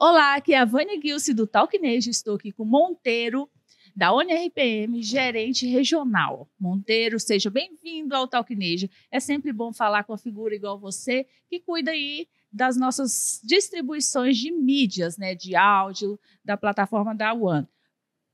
Olá, aqui é a Vânia Gilce do Talknejo. Estou aqui com Monteiro, da ONRPM, gerente regional. Monteiro, seja bem-vindo ao Talknejo. É sempre bom falar com a figura igual você, que cuida aí das nossas distribuições de mídias, né, de áudio, da plataforma da One.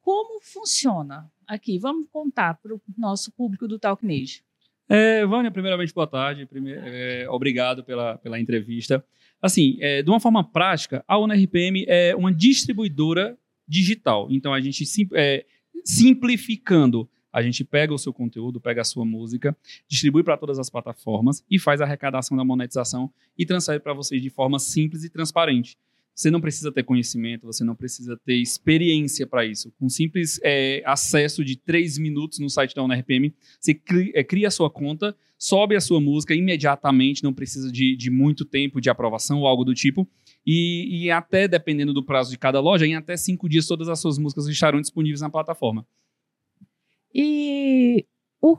Como funciona aqui? Vamos contar para o nosso público do Talknejo. É, Vânia, primeiramente, boa tarde. Primeiro, é, obrigado pela, pela entrevista. Assim, é, de uma forma prática, a ONRPM é uma distribuidora digital. Então, a gente, sim, é, simplificando, a gente pega o seu conteúdo, pega a sua música, distribui para todas as plataformas e faz a arrecadação da monetização e transfere para vocês de forma simples e transparente. Você não precisa ter conhecimento, você não precisa ter experiência para isso. Com simples é, acesso de três minutos no site da UNRPM, você cria, é, cria a sua conta, sobe a sua música imediatamente, não precisa de, de muito tempo de aprovação ou algo do tipo. E, e, até, dependendo do prazo de cada loja, em até cinco dias todas as suas músicas estarão disponíveis na plataforma. E o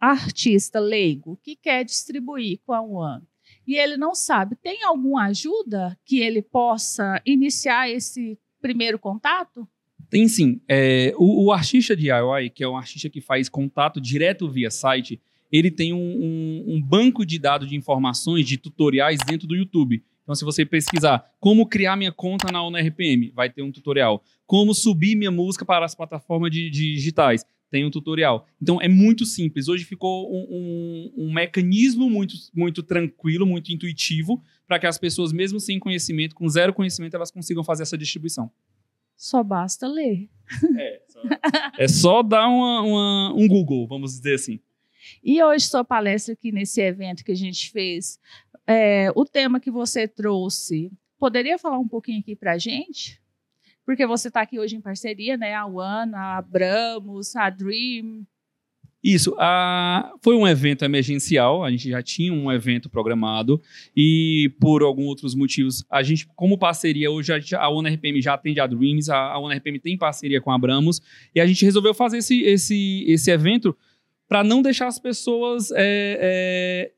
artista leigo que quer distribuir com a One, e ele não sabe, tem alguma ajuda que ele possa iniciar esse primeiro contato? Tem sim. É, o, o, artista DIY, que é um artista que faz contato direto via site, ele tem um, um, um banco de dados de informações, de tutoriais dentro do YouTube. Então, se você pesquisar como criar minha conta na ONRPM, vai ter um tutorial. Como subir minha música para as plataformas de, de digitais, tem um tutorial. Então é muito simples. Hoje ficou um, um, um mecanismo muito, muito tranquilo, muito intuitivo, para que as pessoas, mesmo sem conhecimento, com zero conhecimento, elas consigam fazer essa distribuição. Só basta ler. É, só, é só dar uma, uma, um Google, vamos dizer assim. E hoje, sua palestra aqui nesse evento que a gente fez, é, o tema que você trouxe, poderia falar um pouquinho aqui para a gente? Porque você está aqui hoje em parceria, né? A One, a Abramos, a Dream. Isso, a, foi um evento emergencial, a gente já tinha um evento programado e por alguns outros motivos, a gente, como parceria, hoje a, a ONRPM já atende a Dreams, a, a ONRPM tem parceria com a Abramos e a gente resolveu fazer esse, esse, esse evento para não deixar as pessoas é, é,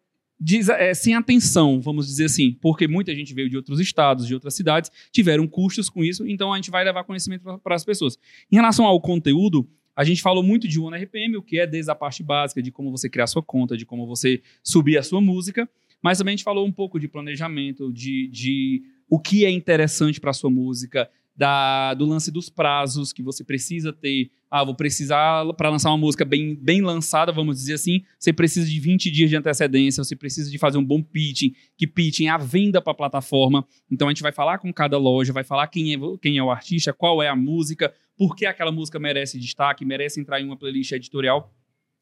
é, sem atenção, vamos dizer assim, porque muita gente veio de outros estados, de outras cidades, tiveram custos com isso, então a gente vai levar conhecimento para as pessoas. Em relação ao conteúdo, a gente falou muito de OneRPM, o que é desde a parte básica, de como você criar sua conta, de como você subir a sua música, mas também a gente falou um pouco de planejamento, de, de o que é interessante para a sua música, da, do lance dos prazos que você precisa ter. Ah, vou precisar, para lançar uma música bem, bem lançada, vamos dizer assim, você precisa de 20 dias de antecedência, você precisa de fazer um bom pitching, que pitching é a venda para a plataforma. Então a gente vai falar com cada loja, vai falar quem é, quem é o artista, qual é a música, por que aquela música merece destaque, merece entrar em uma playlist editorial.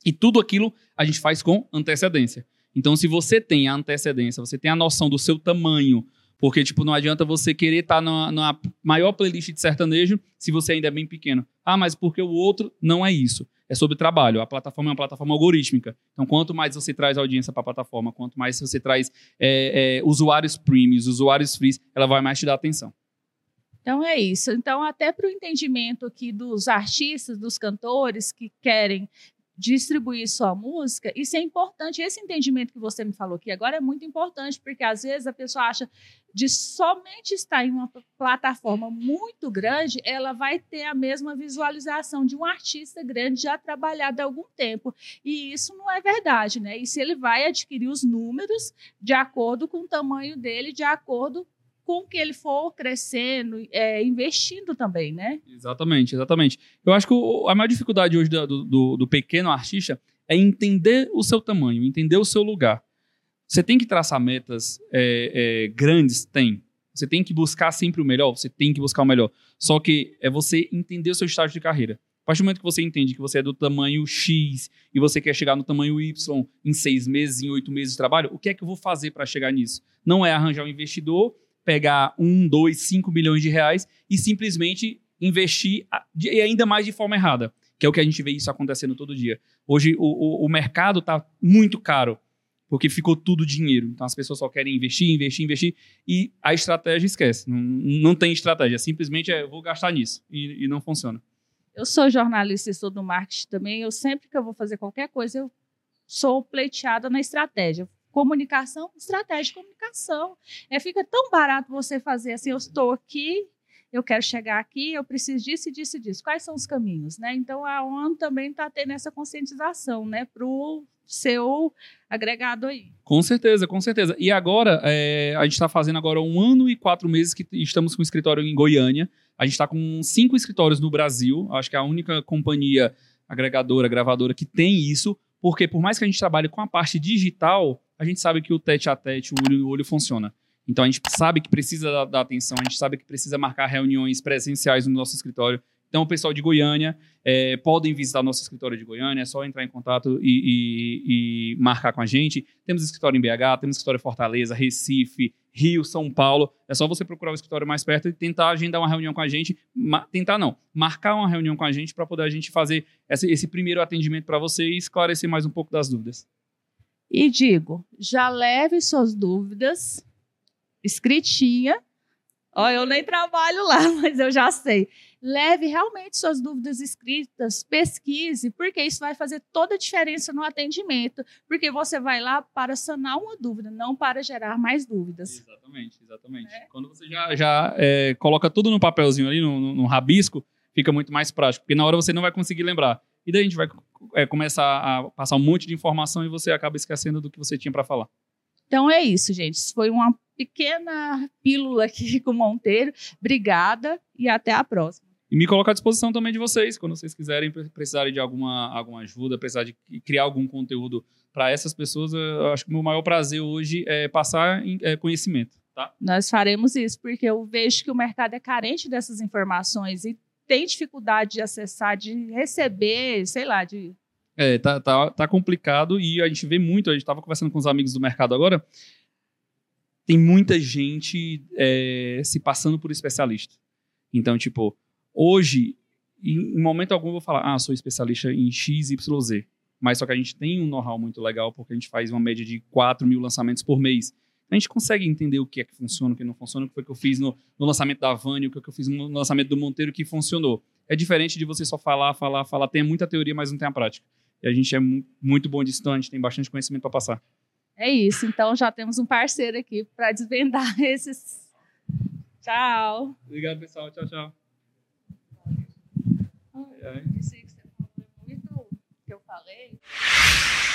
E tudo aquilo a gente faz com antecedência. Então, se você tem a antecedência, você tem a noção do seu tamanho, porque, tipo, não adianta você querer estar tá na, maior playlist de sertanejo se você ainda é bem pequeno. Ah, mas porque o outro não é isso. É sobre trabalho. A plataforma é uma plataforma algorítmica. Então, quanto mais você traz audiência para a plataforma, quanto mais você traz é, é, usuários premiums, usuários free, ela vai mais te dar atenção. Então é isso. Então, até para o entendimento aqui dos artistas, dos cantores que querem distribuir sua música, isso é importante. Esse entendimento que você me falou aqui agora é muito importante, porque às vezes a pessoa acha de somente estar em uma plataforma muito grande, ela vai ter a mesma visualização de um artista grande já trabalhado há algum tempo. E isso não é verdade, né? E se ele vai adquirir os números de acordo com o tamanho dele, de acordo com que ele for crescendo, é, investindo também, né? Exatamente, exatamente. Eu acho que o, a maior dificuldade hoje do, do, do, pequeno artista é entender o seu tamanho, entender o seu lugar. Você tem que traçar metas é, é, grandes? Tem. Você tem que buscar sempre o melhor? Você tem que buscar o melhor. Só que é você entender o seu estágio de carreira. A partir do momento que você entende que você é do tamanho X e você quer chegar no tamanho Y em seis meses, em oito meses de trabalho, o que é que eu vou fazer para chegar nisso? Não é arranjar um investidor pegar um, dois, cinco milhões de reais e simplesmente investir e ainda mais de forma errada, que é o que a gente vê isso acontecendo todo dia. Hoje o, o, o mercado está muito caro porque ficou tudo dinheiro. Então as pessoas só querem investir, investir, investir e a estratégia esquece. Não, não tem estratégia, simplesmente é vou gastar nisso e, e não funciona. Eu sou jornalista e sou do marketing também. Eu sempre que eu vou fazer qualquer coisa, eu sou pleiteada na estratégia comunicação, estratégia de comunicação. É, fica tão barato você fazer assim, eu estou aqui, eu quero chegar aqui, eu preciso disso e disso e disso. Quais são os caminhos, né? Então a ONU também está tendo essa conscientização, né, para o seu agregado aí. Com certeza, com certeza. E agora, é, a gente está fazendo agora um ano e quatro meses que estamos com o escritório em Goiânia. A gente está com cinco escritórios no Brasil. Acho que é a única companhia agregadora, gravadora que tem isso. Porque por mais que a gente trabalhe com a parte digital, a gente sabe que o tete a tete, o olho no olho funciona. Então a gente sabe que precisa da, da, atenção, a gente sabe que precisa marcar reuniões presenciais no nosso escritório. Então, o pessoal de Goiânia é, podem visitar nosso escritório de Goiânia, é só entrar em contato e, e, e, marcar com a gente. Temos escritório em BH, temos escritório em Fortaleza, Recife, Rio, São Paulo. É só você procurar o escritório mais perto e tentar agendar uma reunião com a gente. tentar não, marcar uma reunião com a gente para poder a gente fazer esse, esse primeiro atendimento para você e esclarecer mais um pouco das dúvidas. E digo, já leve suas dúvidas escritinha. Ó, eu nem trabalho lá, mas eu já sei. Leve realmente suas dúvidas escritas, pesquise, porque isso vai fazer toda a diferença no atendimento, porque você vai lá para sanar uma dúvida, não para gerar mais dúvidas. Exatamente, exatamente. É. Quando você já, já é, coloca tudo no papelzinho ali, no, no, no, rabisco, fica muito mais prático, porque na hora você não vai conseguir lembrar. E daí a gente vai é, começar a passar um monte de informação e você acaba esquecendo do que você tinha para falar. Então é isso, gente. Isso foi uma pequena pílula aqui com o Monteiro. Obrigada e até a próxima. E me coloco à disposição também de vocês, quando vocês quiserem, precisarem de alguma, alguma ajuda, precisar de criar algum conteúdo para essas pessoas, eu acho que o meu maior prazer hoje é passar é, conhecimento. Tá? Nós faremos isso, porque eu vejo que o mercado é carente dessas informações e tem dificuldade de acessar, de receber, sei lá, de. É, tá, tá, tá complicado e a gente vê muito, a gente estava conversando com os amigos do mercado agora, tem muita gente é, se passando por especialista. Então, tipo, hoje, em, momento algum, eu vou falar, ah, sou especialista em X, Y, Z. Mas só que a gente tem um know-how muito legal, porque a gente faz uma média de 4 mil lançamentos por mês. A gente consegue entender o que é que funciona, o que não funciona, o que foi que eu fiz no, no lançamento da Vani, o que, é que eu fiz no lançamento do Monteiro que funcionou. É diferente de você só falar, falar, falar. Tem muita teoria, mas não tem a prática. E a gente é muito bom disso, então a gente tem bastante conhecimento para passar. É isso. Então já temos um parceiro aqui para desvendar esses. Tchau. Obrigado, pessoal. Tchau, tchau. Ai, ai. Isso aí que você falou é muito que eu falei.